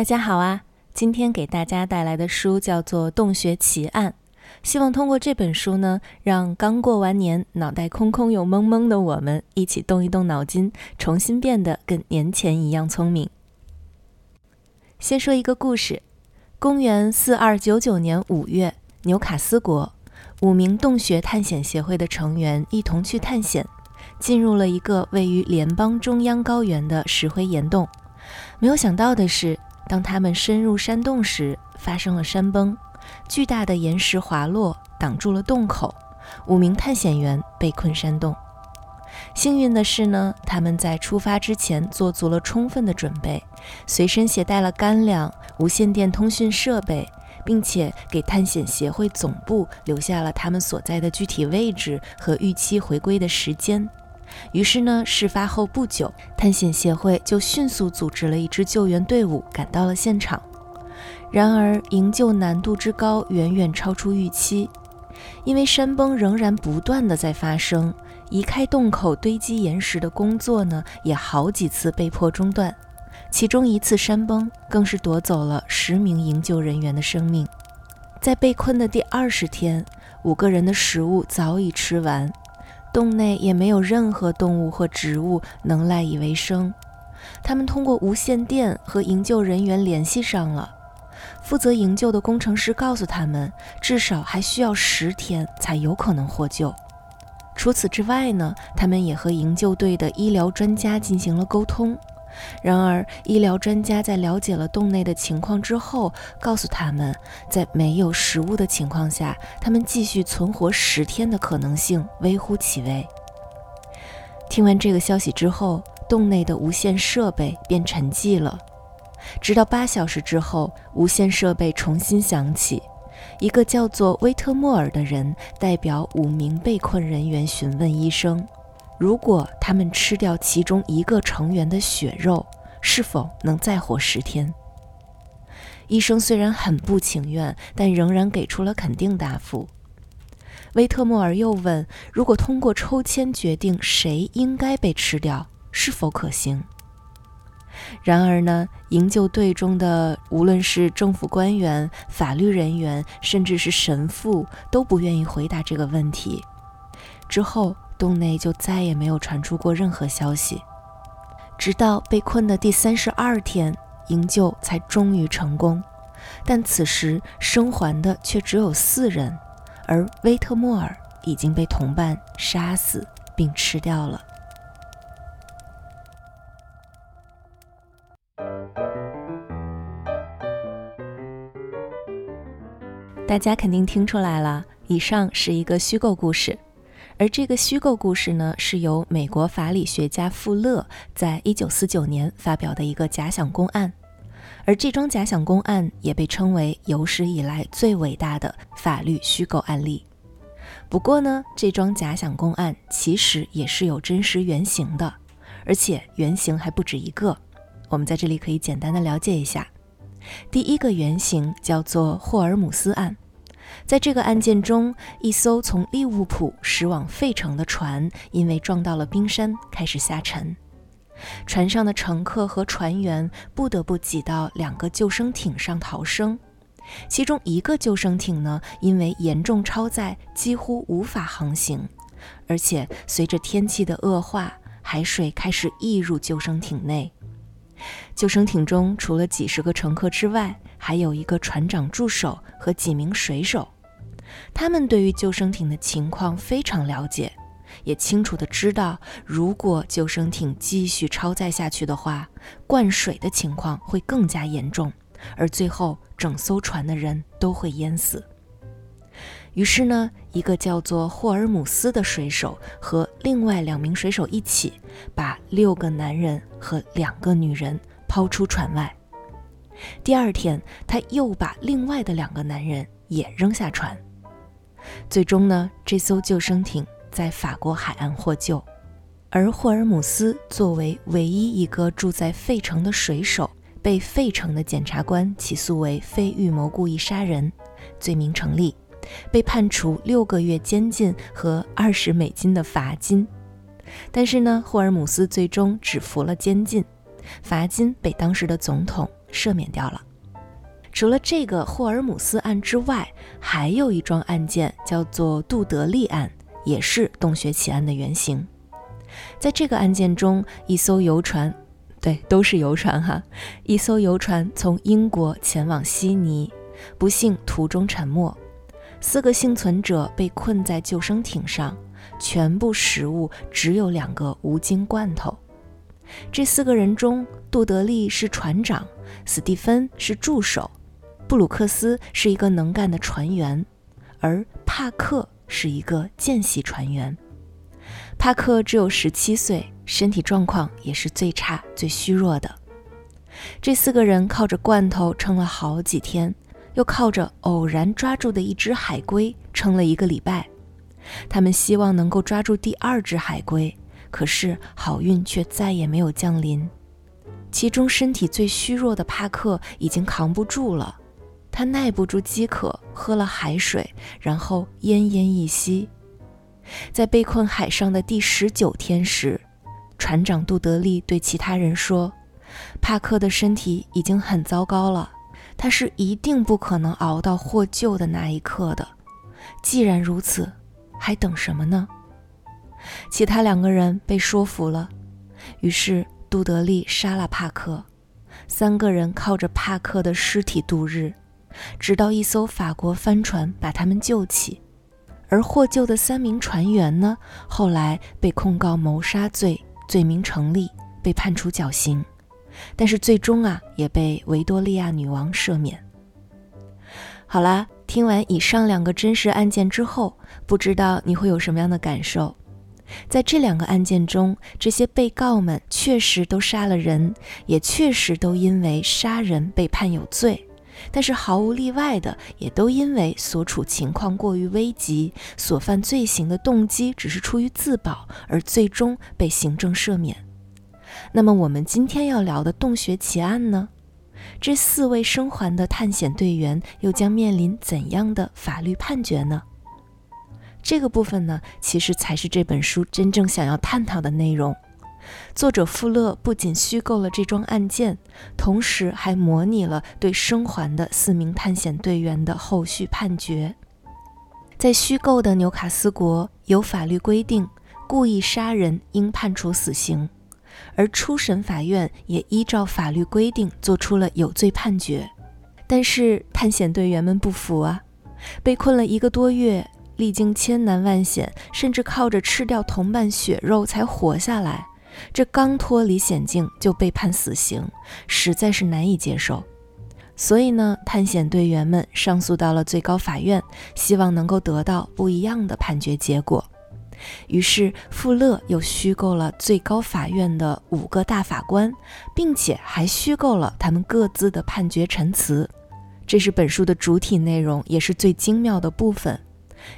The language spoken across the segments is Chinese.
大家好啊！今天给大家带来的书叫做《洞穴奇案》，希望通过这本书呢，让刚过完年、脑袋空空又懵懵的我们一起动一动脑筋，重新变得跟年前一样聪明。先说一个故事：公元四二九九年五月，纽卡斯国五名洞穴探险协会的成员一同去探险，进入了一个位于联邦中央高原的石灰岩洞。没有想到的是。当他们深入山洞时，发生了山崩，巨大的岩石滑落，挡住了洞口，五名探险员被困山洞。幸运的是呢，他们在出发之前做足了充分的准备，随身携带了干粮、无线电通讯设备，并且给探险协会总部留下了他们所在的具体位置和预期回归的时间。于是呢，事发后不久，探险协会就迅速组织了一支救援队伍赶到了现场。然而，营救难度之高远远超出预期，因为山崩仍然不断的在发生，移开洞口堆积岩石的工作呢，也好几次被迫中断。其中一次山崩更是夺走了十名营救人员的生命。在被困的第二十天，五个人的食物早已吃完。洞内也没有任何动物或植物能赖以为生。他们通过无线电和营救人员联系上了。负责营救的工程师告诉他们，至少还需要十天才有可能获救。除此之外呢，他们也和营救队的医疗专家进行了沟通。然而，医疗专家在了解了洞内的情况之后，告诉他们，在没有食物的情况下，他们继续存活十天的可能性微乎其微。听完这个消息之后，洞内的无线设备便沉寂了。直到八小时之后，无线设备重新响起，一个叫做威特莫尔的人代表五名被困人员询问医生。如果他们吃掉其中一个成员的血肉，是否能再活十天？医生虽然很不情愿，但仍然给出了肯定答复。威特莫尔又问：“如果通过抽签决定谁应该被吃掉，是否可行？”然而呢，营救队中的无论是政府官员、法律人员，甚至是神父，都不愿意回答这个问题。之后。洞内就再也没有传出过任何消息，直到被困的第三十二天，营救才终于成功。但此时生还的却只有四人，而威特莫尔已经被同伴杀死并吃掉了。大家肯定听出来了，以上是一个虚构故事。而这个虚构故事呢，是由美国法理学家富勒在一九四九年发表的一个假想公案，而这桩假想公案也被称为有史以来最伟大的法律虚构案例。不过呢，这桩假想公案其实也是有真实原型的，而且原型还不止一个。我们在这里可以简单的了解一下，第一个原型叫做霍尔姆斯案。在这个案件中，一艘从利物浦驶往费城的船因为撞到了冰山，开始下沉。船上的乘客和船员不得不挤到两个救生艇上逃生。其中一个救生艇呢，因为严重超载，几乎无法航行，而且随着天气的恶化，海水开始溢入救生艇内。救生艇中除了几十个乘客之外，还有一个船长助手和几名水手，他们对于救生艇的情况非常了解，也清楚的知道，如果救生艇继续超载下去的话，灌水的情况会更加严重，而最后整艘船的人都会淹死。于是呢，一个叫做霍尔姆斯的水手和另外两名水手一起，把六个男人和两个女人抛出船外。第二天，他又把另外的两个男人也扔下船。最终呢，这艘救生艇在法国海岸获救，而霍尔姆斯作为唯一一个住在费城的水手，被费城的检察官起诉为非预谋故意杀人，罪名成立，被判处六个月监禁和二十美金的罚金。但是呢，霍尔姆斯最终只服了监禁。罚金被当时的总统赦免掉了。除了这个霍尔姆斯案之外，还有一桩案件叫做杜德利案，也是洞穴奇案的原型。在这个案件中，一艘游船，对，都是游船哈，一艘游船从英国前往悉尼，不幸途中沉没，四个幸存者被困在救生艇上，全部食物只有两个无精罐头。这四个人中，杜德利是船长，斯蒂芬是助手。布鲁克斯是一个能干的船员，而帕克是一个见习船员。帕克只有十七岁，身体状况也是最差、最虚弱的。这四个人靠着罐头撑了好几天，又靠着偶然抓住的一只海龟撑了一个礼拜。他们希望能够抓住第二只海龟，可是好运却再也没有降临。其中身体最虚弱的帕克已经扛不住了。他耐不住饥渴，喝了海水，然后奄奄一息。在被困海上的第十九天时，船长杜德利对其他人说：“帕克的身体已经很糟糕了，他是一定不可能熬到获救的那一刻的。既然如此，还等什么呢？”其他两个人被说服了，于是杜德利杀了帕克，三个人靠着帕克的尸体度日。直到一艘法国帆船把他们救起，而获救的三名船员呢，后来被控告谋杀罪，罪名成立，被判处绞刑，但是最终啊，也被维多利亚女王赦免。好啦，听完以上两个真实案件之后，不知道你会有什么样的感受？在这两个案件中，这些被告们确实都杀了人，也确实都因为杀人被判有罪。但是毫无例外的，也都因为所处情况过于危急，所犯罪行的动机只是出于自保，而最终被行政赦免。那么，我们今天要聊的洞穴奇案呢？这四位生还的探险队员又将面临怎样的法律判决呢？这个部分呢，其实才是这本书真正想要探讨的内容。作者富勒不仅虚构了这桩案件，同时还模拟了对生还的四名探险队员的后续判决。在虚构的纽卡斯国，有法律规定故意杀人应判处死刑，而初审法院也依照法律规定做出了有罪判决。但是探险队员们不服啊，被困了一个多月，历经千难万险，甚至靠着吃掉同伴血肉才活下来。这刚脱离险境就被判死刑，实在是难以接受。所以呢，探险队员们上诉到了最高法院，希望能够得到不一样的判决结果。于是，富勒又虚构了最高法院的五个大法官，并且还虚构了他们各自的判决陈词。这是本书的主体内容，也是最精妙的部分。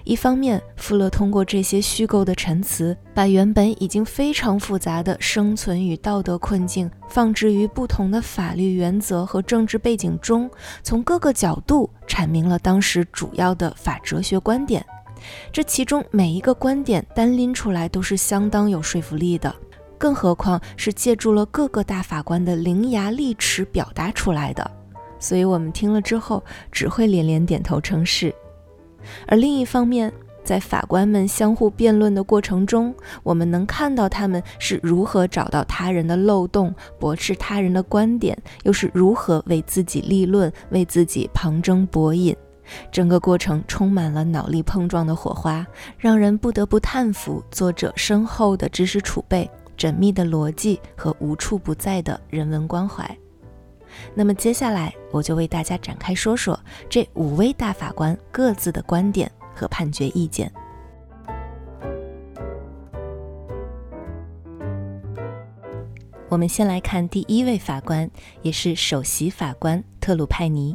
一方面，富勒通过这些虚构的陈词，把原本已经非常复杂的生存与道德困境放置于不同的法律原则和政治背景中，从各个角度阐明了当时主要的法哲学观点。这其中每一个观点单拎出来都是相当有说服力的，更何况是借助了各个大法官的伶牙俐齿表达出来的。所以，我们听了之后只会连连点头称是。而另一方面，在法官们相互辩论的过程中，我们能看到他们是如何找到他人的漏洞，驳斥他人的观点，又是如何为自己立论，为自己旁征博引。整个过程充满了脑力碰撞的火花，让人不得不叹服作者深厚的知识储备、缜密的逻辑和无处不在的人文关怀。那么接下来，我就为大家展开说说这五位大法官各自的观点和判决意见。我们先来看第一位法官，也是首席法官特鲁派尼。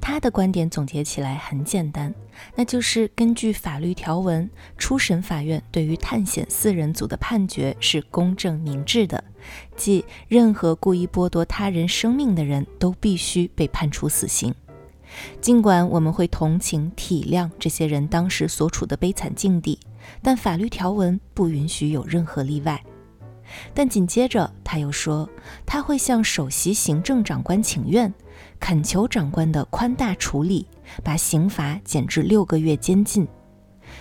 他的观点总结起来很简单，那就是根据法律条文，初审法院对于探险四人组的判决是公正明智的，即任何故意剥夺他人生命的人都必须被判处死刑。尽管我们会同情体谅这些人当时所处的悲惨境地，但法律条文不允许有任何例外。但紧接着他又说，他会向首席行政长官请愿，恳求长官的宽大处理，把刑罚减至六个月监禁，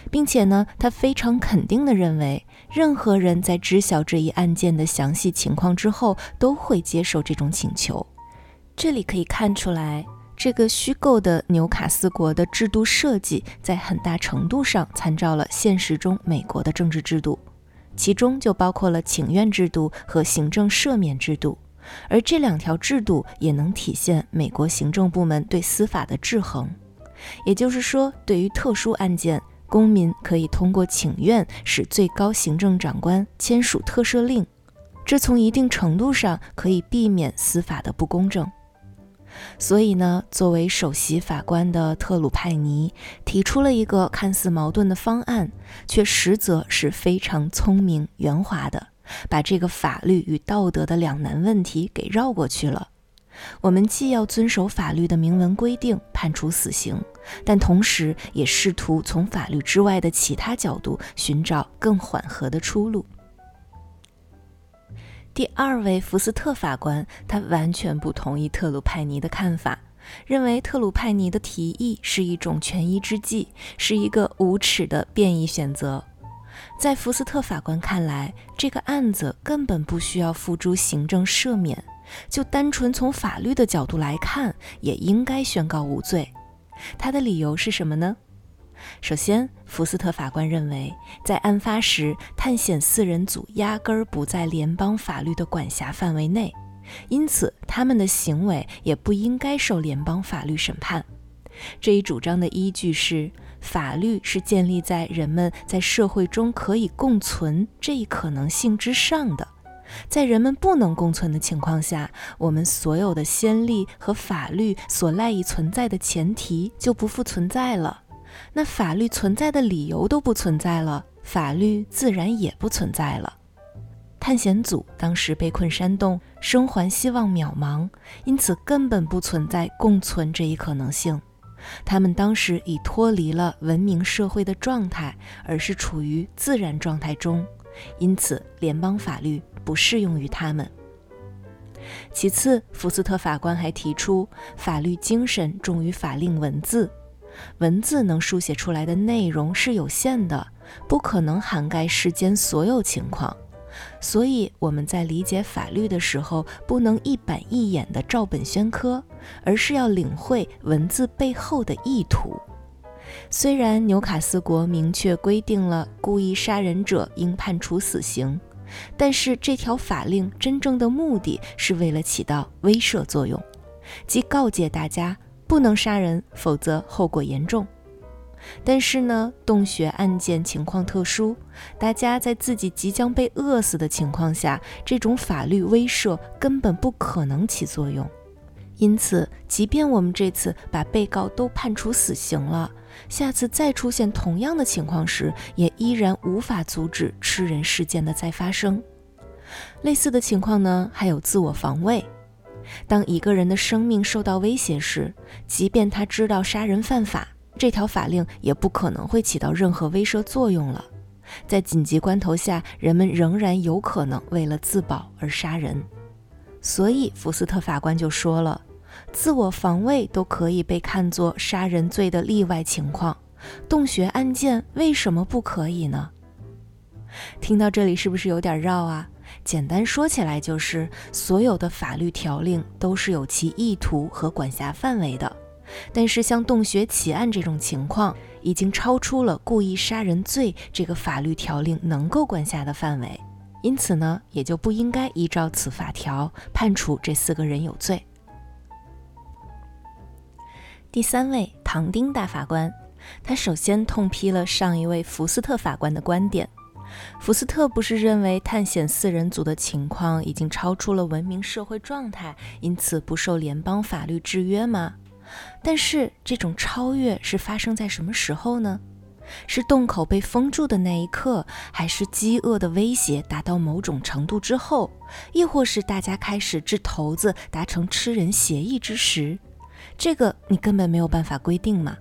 并且呢，他非常肯定地认为，任何人在知晓这一案件的详细情况之后，都会接受这种请求。这里可以看出来，这个虚构的纽卡斯国的制度设计，在很大程度上参照了现实中美国的政治制度。其中就包括了请愿制度和行政赦免制度，而这两条制度也能体现美国行政部门对司法的制衡。也就是说，对于特殊案件，公民可以通过请愿使最高行政长官签署特赦令，这从一定程度上可以避免司法的不公正。所以呢，作为首席法官的特鲁派尼提出了一个看似矛盾的方案，却实则是非常聪明圆滑的，把这个法律与道德的两难问题给绕过去了。我们既要遵守法律的明文规定，判处死刑，但同时也试图从法律之外的其他角度寻找更缓和的出路。第二位福斯特法官，他完全不同意特鲁派尼的看法，认为特鲁派尼的提议是一种权宜之计，是一个无耻的变异选择。在福斯特法官看来，这个案子根本不需要付诸行政赦免，就单纯从法律的角度来看，也应该宣告无罪。他的理由是什么呢？首先，福斯特法官认为，在案发时，探险四人组压根儿不在联邦法律的管辖范围内，因此他们的行为也不应该受联邦法律审判。这一主张的依据是，法律是建立在人们在社会中可以共存这一可能性之上的。在人们不能共存的情况下，我们所有的先例和法律所赖以存在的前提就不复存在了。那法律存在的理由都不存在了，法律自然也不存在了。探险组当时被困山洞，生还希望渺茫，因此根本不存在共存这一可能性。他们当时已脱离了文明社会的状态，而是处于自然状态中，因此联邦法律不适用于他们。其次，福斯特法官还提出，法律精神重于法令文字。文字能书写出来的内容是有限的，不可能涵盖世间所有情况，所以我们在理解法律的时候，不能一板一眼地照本宣科，而是要领会文字背后的意图。虽然纽卡斯国明确规定了故意杀人者应判处死刑，但是这条法令真正的目的是为了起到威慑作用，即告诫大家。不能杀人，否则后果严重。但是呢，洞穴案件情况特殊，大家在自己即将被饿死的情况下，这种法律威慑根本不可能起作用。因此，即便我们这次把被告都判处死刑了，下次再出现同样的情况时，也依然无法阻止吃人事件的再发生。类似的情况呢，还有自我防卫。当一个人的生命受到威胁时，即便他知道杀人犯法，这条法令也不可能会起到任何威慑作用了。在紧急关头下，人们仍然有可能为了自保而杀人。所以福斯特法官就说了，自我防卫都可以被看作杀人罪的例外情况，洞穴案件为什么不可以呢？听到这里是不是有点绕啊？简单说起来，就是所有的法律条令都是有其意图和管辖范围的，但是像洞穴奇案这种情况，已经超出了故意杀人罪这个法律条令能够管辖的范围，因此呢，也就不应该依照此法条判处这四个人有罪。第三位唐丁大法官，他首先痛批了上一位福斯特法官的观点。福斯特不是认为探险四人组的情况已经超出了文明社会状态，因此不受联邦法律制约吗？但是这种超越是发生在什么时候呢？是洞口被封住的那一刻，还是饥饿的威胁达到某种程度之后，亦或是大家开始掷骰子达成吃人协议之时？这个你根本没有办法规定嘛。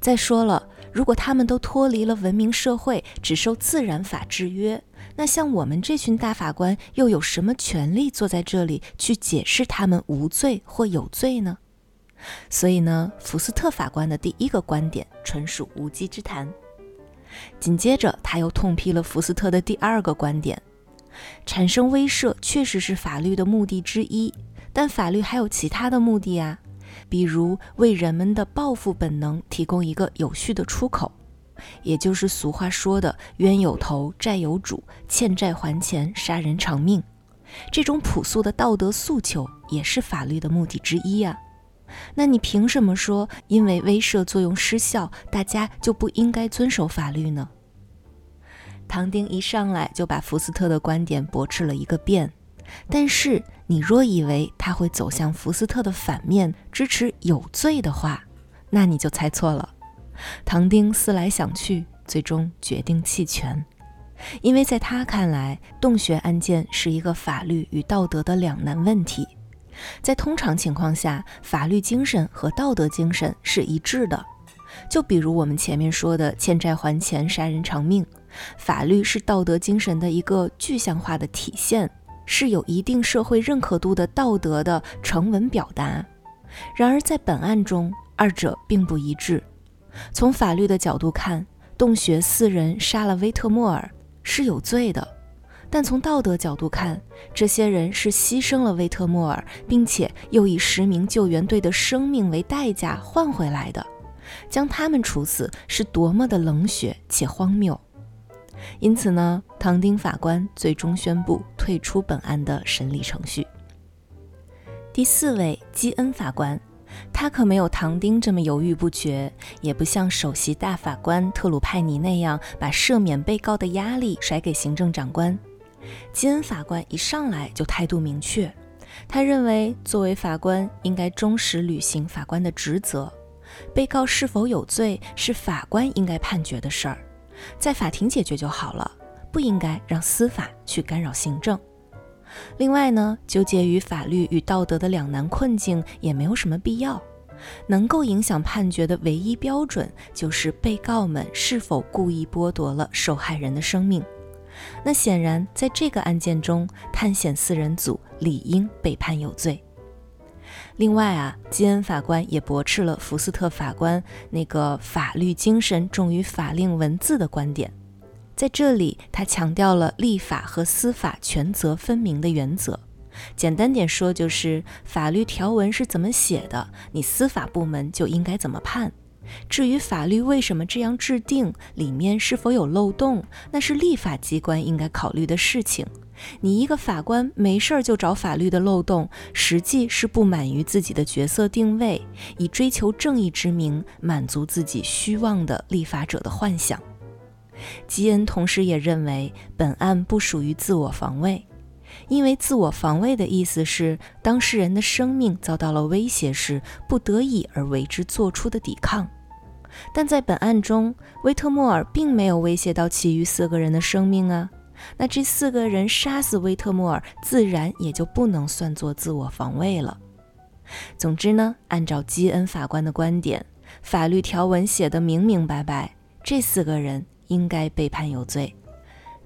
再说了。如果他们都脱离了文明社会，只受自然法制约，那像我们这群大法官又有什么权利坐在这里去解释他们无罪或有罪呢？所以呢，福斯特法官的第一个观点纯属无稽之谈。紧接着，他又痛批了福斯特的第二个观点：产生威慑确实是法律的目的之一，但法律还有其他的目的啊，比如为人们的报复本能提供一个有序的出口。也就是俗话说的“冤有头，债有主，欠债还钱，杀人偿命”，这种朴素的道德诉求也是法律的目的之一呀。那你凭什么说因为威慑作用失效，大家就不应该遵守法律呢？唐丁一上来就把福斯特的观点驳斥了一个遍，但是你若以为他会走向福斯特的反面，支持有罪的话，那你就猜错了。唐丁思来想去，最终决定弃权，因为在他看来，洞穴案件是一个法律与道德的两难问题。在通常情况下，法律精神和道德精神是一致的。就比如我们前面说的“欠债还钱，杀人偿命”，法律是道德精神的一个具象化的体现，是有一定社会认可度的道德的成文表达。然而在本案中，二者并不一致。从法律的角度看，洞穴四人杀了威特莫尔是有罪的；但从道德角度看，这些人是牺牲了威特莫尔，并且又以十名救援队的生命为代价换回来的。将他们处死是多么的冷血且荒谬！因此呢，唐丁法官最终宣布退出本案的审理程序。第四位基恩法官。他可没有唐丁这么犹豫不决，也不像首席大法官特鲁派尼那样把赦免被告的压力甩给行政长官。基恩法官一上来就态度明确，他认为作为法官应该忠实履行法官的职责，被告是否有罪是法官应该判决的事儿，在法庭解决就好了，不应该让司法去干扰行政。另外呢，纠结于法律与道德的两难困境也没有什么必要。能够影响判决的唯一标准，就是被告们是否故意剥夺了受害人的生命。那显然，在这个案件中，探险四人组理应被判有罪。另外啊，基恩法官也驳斥了福斯特法官那个法律精神重于法令文字的观点。在这里，他强调了立法和司法权责分明的原则。简单点说，就是法律条文是怎么写的，你司法部门就应该怎么判。至于法律为什么这样制定，里面是否有漏洞，那是立法机关应该考虑的事情。你一个法官没事儿就找法律的漏洞，实际是不满于自己的角色定位，以追求正义之名满足自己虚妄的立法者的幻想。基恩同时也认为，本案不属于自我防卫，因为自我防卫的意思是当事人的生命遭到了威胁时，不得已而为之做出的抵抗。但在本案中，威特莫尔并没有威胁到其余四个人的生命啊，那这四个人杀死威特莫尔，自然也就不能算作自我防卫了。总之呢，按照基恩法官的观点，法律条文写得明明白白，这四个人。应该被判有罪。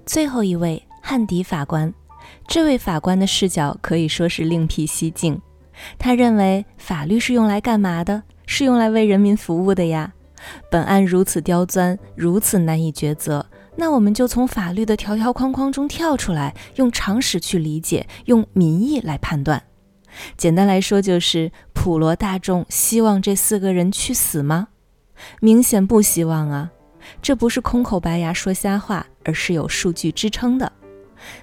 最后一位汉迪法官，这位法官的视角可以说是另辟蹊径。他认为法律是用来干嘛的？是用来为人民服务的呀。本案如此刁钻，如此难以抉择，那我们就从法律的条条框框中跳出来，用常识去理解，用民意来判断。简单来说，就是普罗大众希望这四个人去死吗？明显不希望啊。这不是空口白牙说瞎话，而是有数据支撑的。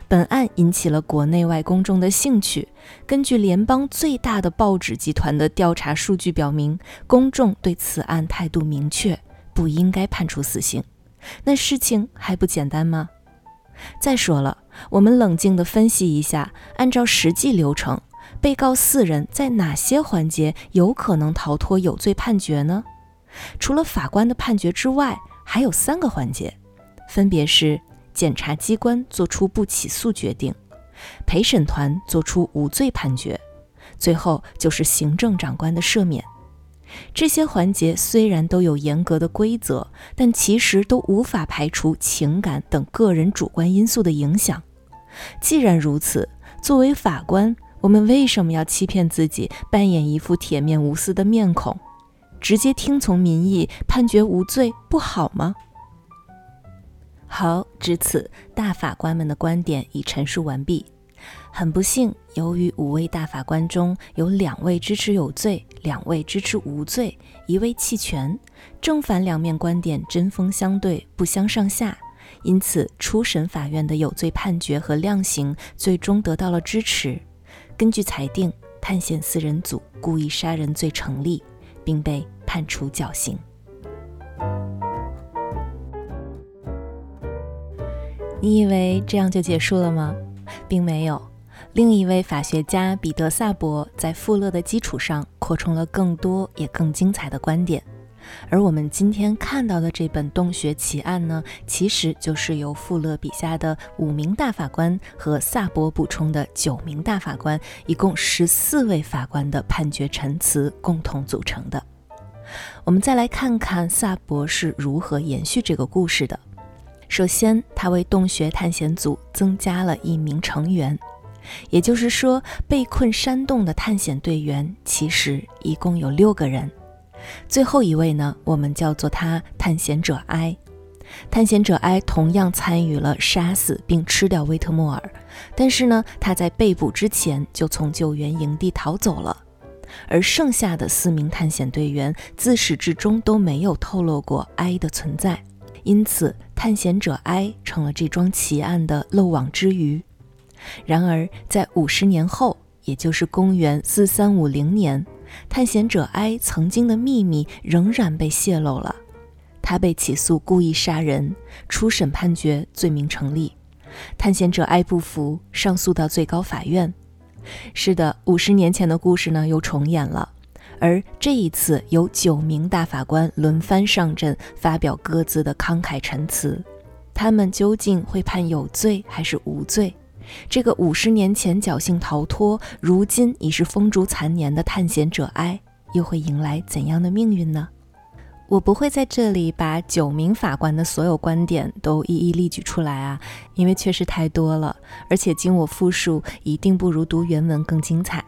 本案引起了国内外公众的兴趣。根据联邦最大的报纸集团的调查数据表明，公众对此案态度明确，不应该判处死刑。那事情还不简单吗？再说了，我们冷静地分析一下，按照实际流程，被告四人在哪些环节有可能逃脱有罪判决呢？除了法官的判决之外，还有三个环节，分别是检察机关作出不起诉决定，陪审团作出无罪判决，最后就是行政长官的赦免。这些环节虽然都有严格的规则，但其实都无法排除情感等个人主观因素的影响。既然如此，作为法官，我们为什么要欺骗自己，扮演一副铁面无私的面孔，直接听从民意判决无罪不好吗？好，至此，大法官们的观点已陈述完毕。很不幸，由于五位大法官中有两位支持有罪，两位支持无罪，一位弃权，正反两面观点针锋相对，不相上下。因此，初审法院的有罪判决和量刑最终得到了支持。根据裁定，探险四人组故意杀人罪成立，并被判处绞刑。你以为这样就结束了吗？并没有。另一位法学家彼得·萨博在富勒的基础上扩充了更多也更精彩的观点。而我们今天看到的这本《洞穴奇案》呢，其实就是由富勒笔下的五名大法官和萨博补充的九名大法官，一共十四位法官的判决陈词共同组成的。我们再来看看萨博是如何延续这个故事的。首先，他为洞穴探险组增加了一名成员，也就是说，被困山洞的探险队员其实一共有六个人。最后一位呢，我们叫做他探险者埃。探险者埃同样参与了杀死并吃掉威特莫尔，但是呢，他在被捕之前就从救援营地逃走了。而剩下的四名探险队员自始至终都没有透露过埃的存在，因此探险者埃成了这桩奇案的漏网之鱼。然而，在五十年后，也就是公元四三五零年。探险者埃曾经的秘密仍然被泄露了，他被起诉故意杀人，初审判决罪名成立。探险者埃不服，上诉到最高法院。是的，五十年前的故事呢又重演了，而这一次有九名大法官轮番上阵，发表各自的慷慨陈词。他们究竟会判有罪还是无罪？这个五十年前侥幸逃脱，如今已是风烛残年的探险者埃，又会迎来怎样的命运呢？我不会在这里把九名法官的所有观点都一一例举出来啊，因为确实太多了，而且经我复述，一定不如读原文更精彩。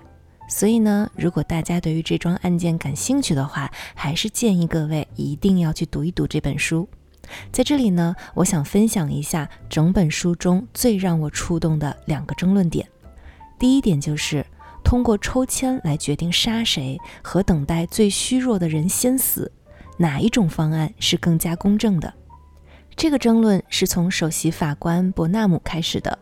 所以呢，如果大家对于这桩案件感兴趣的话，还是建议各位一定要去读一读这本书。在这里呢，我想分享一下整本书中最让我触动的两个争论点。第一点就是通过抽签来决定杀谁和等待最虚弱的人先死，哪一种方案是更加公正的？这个争论是从首席法官伯纳姆开始的。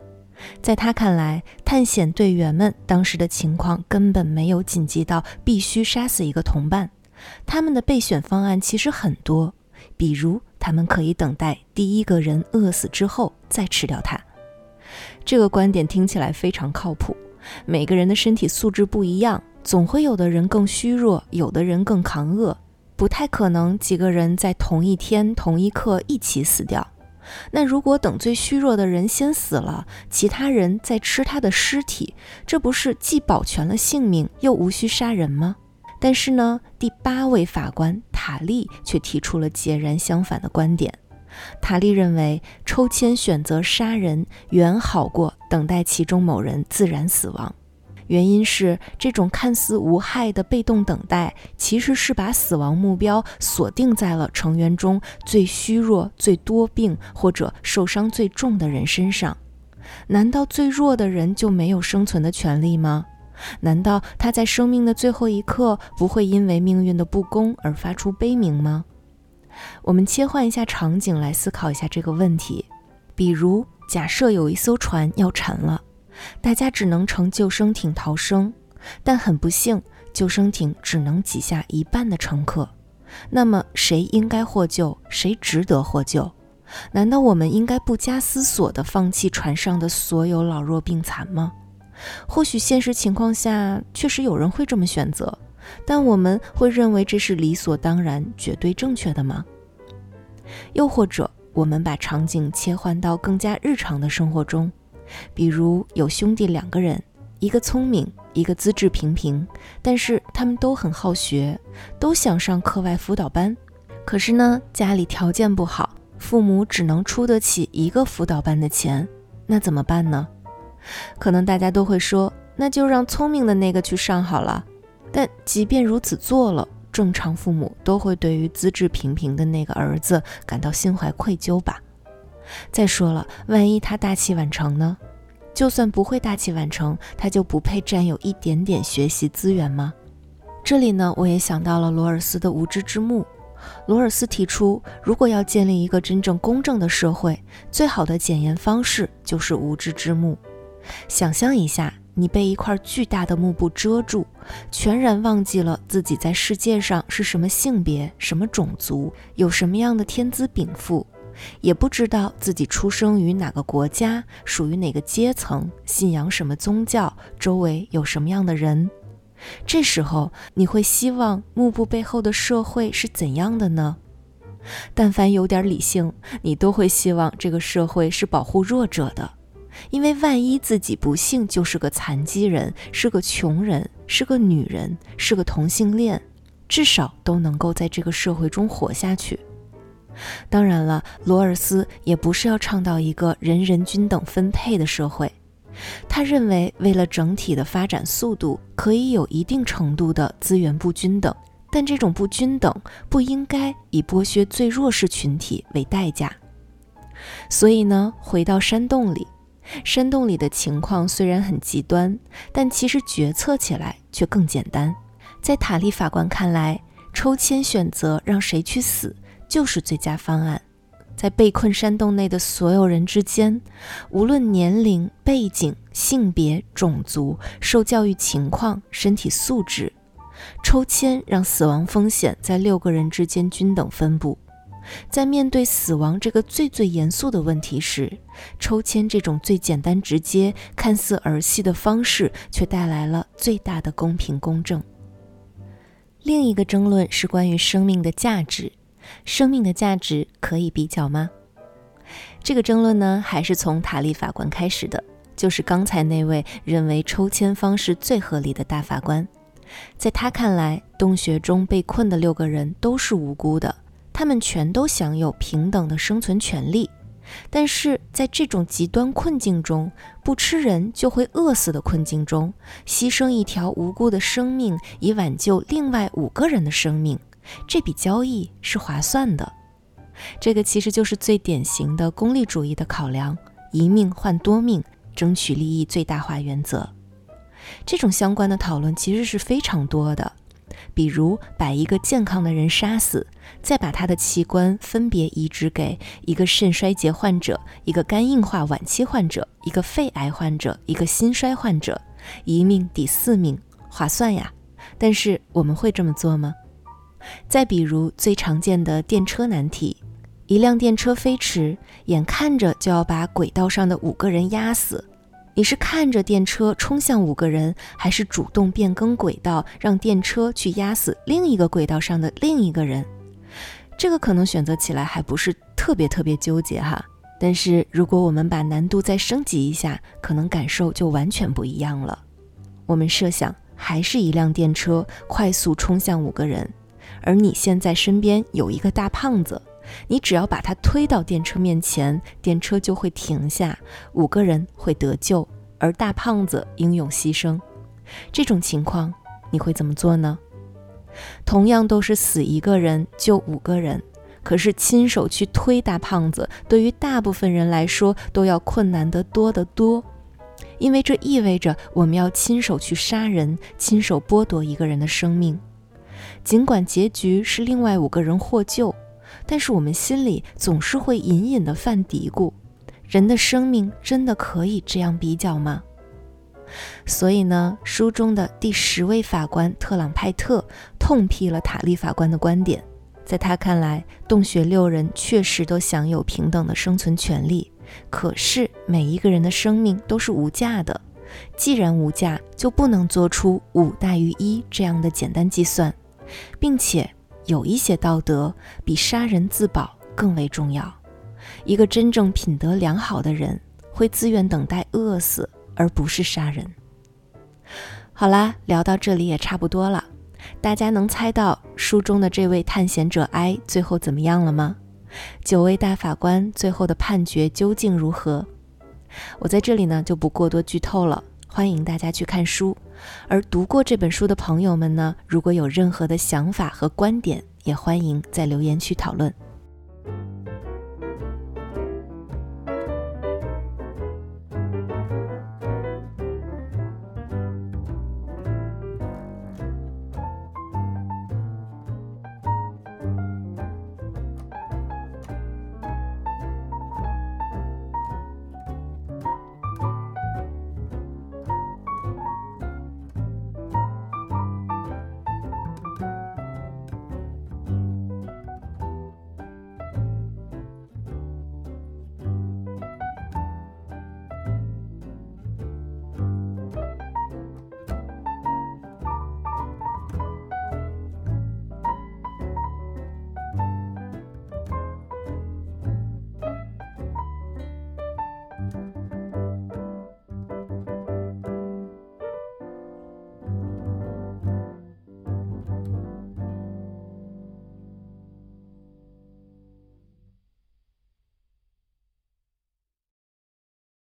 在他看来，探险队员们当时的情况根本没有紧急到必须杀死一个同伴，他们的备选方案其实很多，比如。他们可以等待第一个人饿死之后再吃掉它。这个观点听起来非常靠谱。每个人的身体素质不一样，总会有的人更虚弱，有的人更扛饿，不太可能几个人在同一天同一刻一起死掉。那如果等最虚弱的人先死了，其他人再吃他的尸体，这不是既保全了性命，又无需杀人吗？但是呢，第八位法官塔利却提出了截然相反的观点。塔利认为，抽签选择杀人远好过等待其中某人自然死亡。原因是，这种看似无害的被动等待，其实是把死亡目标锁定在了成员中最虚弱、最多病或者受伤最重的人身上。难道最弱的人就没有生存的权利吗？难道他在生命的最后一刻不会因为命运的不公而发出悲鸣吗？我们切换一下场景来思考一下这个问题。比如，假设有一艘船要沉了，大家只能乘救生艇逃生，但很不幸，救生艇只能挤下一半的乘客。那么，谁应该获救？谁值得获救？难道我们应该不加思索地放弃船上的所有老弱病残吗？或许现实情况下确实有人会这么选择，但我们会认为这是理所当然、绝对正确的吗？又或者，我们把场景切换到更加日常的生活中，比如有兄弟两个人，一个聪明，一个资质平平，但是他们都很好学，都想上课外辅导班。可是呢，家里条件不好，父母只能出得起一个辅导班的钱，那怎么办呢？可能大家都会说，那就让聪明的那个去上好了。但即便如此做了，正常父母都会对于资质平平的那个儿子感到心怀愧疚吧。再说了，万一他大器晚成呢？就算不会大器晚成，他就不配占有一点点学习资源吗？这里呢，我也想到了罗尔斯的无知之幕。罗尔斯提出，如果要建立一个真正公正的社会，最好的检验方式就是无知之幕。想象一下，你被一块巨大的幕布遮住，全然忘记了自己在世界上是什么性别、什么种族、有什么样的天资禀赋，也不知道自己出生于哪个国家、属于哪个阶层、信仰什么宗教、周围有什么样的人。这时候，你会希望幕布背后的社会是怎样的呢？但凡有点理性，你都会希望这个社会是保护弱者的。因为万一自己不幸就是个残疾人，是个穷人，是个女人，是个同性恋，至少都能够在这个社会中活下去。当然了，罗尔斯也不是要倡导一个人人均等分配的社会，他认为为了整体的发展速度，可以有一定程度的资源不均等，但这种不均等不应该以剥削最弱势群体为代价。所以呢，回到山洞里。山洞里的情况虽然很极端，但其实决策起来却更简单。在塔利法官看来，抽签选择让谁去死就是最佳方案。在被困山洞内的所有人之间，无论年龄、背景、性别、种族、受教育情况、身体素质，抽签让死亡风险在六个人之间均等分布。在面对死亡这个最最严肃的问题时，抽签这种最简单直接、看似儿戏的方式，却带来了最大的公平公正。另一个争论是关于生命的价值，生命的价值可以比较吗？这个争论呢，还是从塔利法官开始的，就是刚才那位认为抽签方式最合理的大法官，在他看来，洞穴中被困的六个人都是无辜的。他们全都享有平等的生存权利，但是在这种极端困境中，不吃人就会饿死的困境中，牺牲一条无辜的生命以挽救另外五个人的生命，这笔交易是划算的。这个其实就是最典型的功利主义的考量：一命换多命，争取利益最大化原则。这种相关的讨论其实是非常多的。比如把一个健康的人杀死，再把他的器官分别移植给一个肾衰竭患者、一个肝硬化晚期患者、一个肺癌患者、一个心衰患者，一命抵四命，划算呀。但是我们会这么做吗？再比如最常见的电车难题，一辆电车飞驰，眼看着就要把轨道上的五个人压死。你是看着电车冲向五个人，还是主动变更轨道，让电车去压死另一个轨道上的另一个人？这个可能选择起来还不是特别特别纠结哈。但是如果我们把难度再升级一下，可能感受就完全不一样了。我们设想，还是一辆电车快速冲向五个人，而你现在身边有一个大胖子。你只要把他推到电车面前，电车就会停下，五个人会得救，而大胖子英勇牺牲。这种情况你会怎么做呢？同样都是死一个人救五个人，可是亲手去推大胖子，对于大部分人来说都要困难得多得多，因为这意味着我们要亲手去杀人，亲手剥夺一个人的生命。尽管结局是另外五个人获救。但是我们心里总是会隐隐的犯嘀咕：人的生命真的可以这样比较吗？所以呢，书中的第十位法官特朗派特痛批了塔利法官的观点。在他看来，洞穴六人确实都享有平等的生存权利，可是每一个人的生命都是无价的。既然无价，就不能做出五大于一这样的简单计算，并且。有一些道德比杀人自保更为重要。一个真正品德良好的人会自愿等待饿死，而不是杀人。好啦，聊到这里也差不多了。大家能猜到书中的这位探险者 I 最后怎么样了吗？九位大法官最后的判决究竟如何？我在这里呢就不过多剧透了，欢迎大家去看书。而读过这本书的朋友们呢，如果有任何的想法和观点，也欢迎在留言区讨论。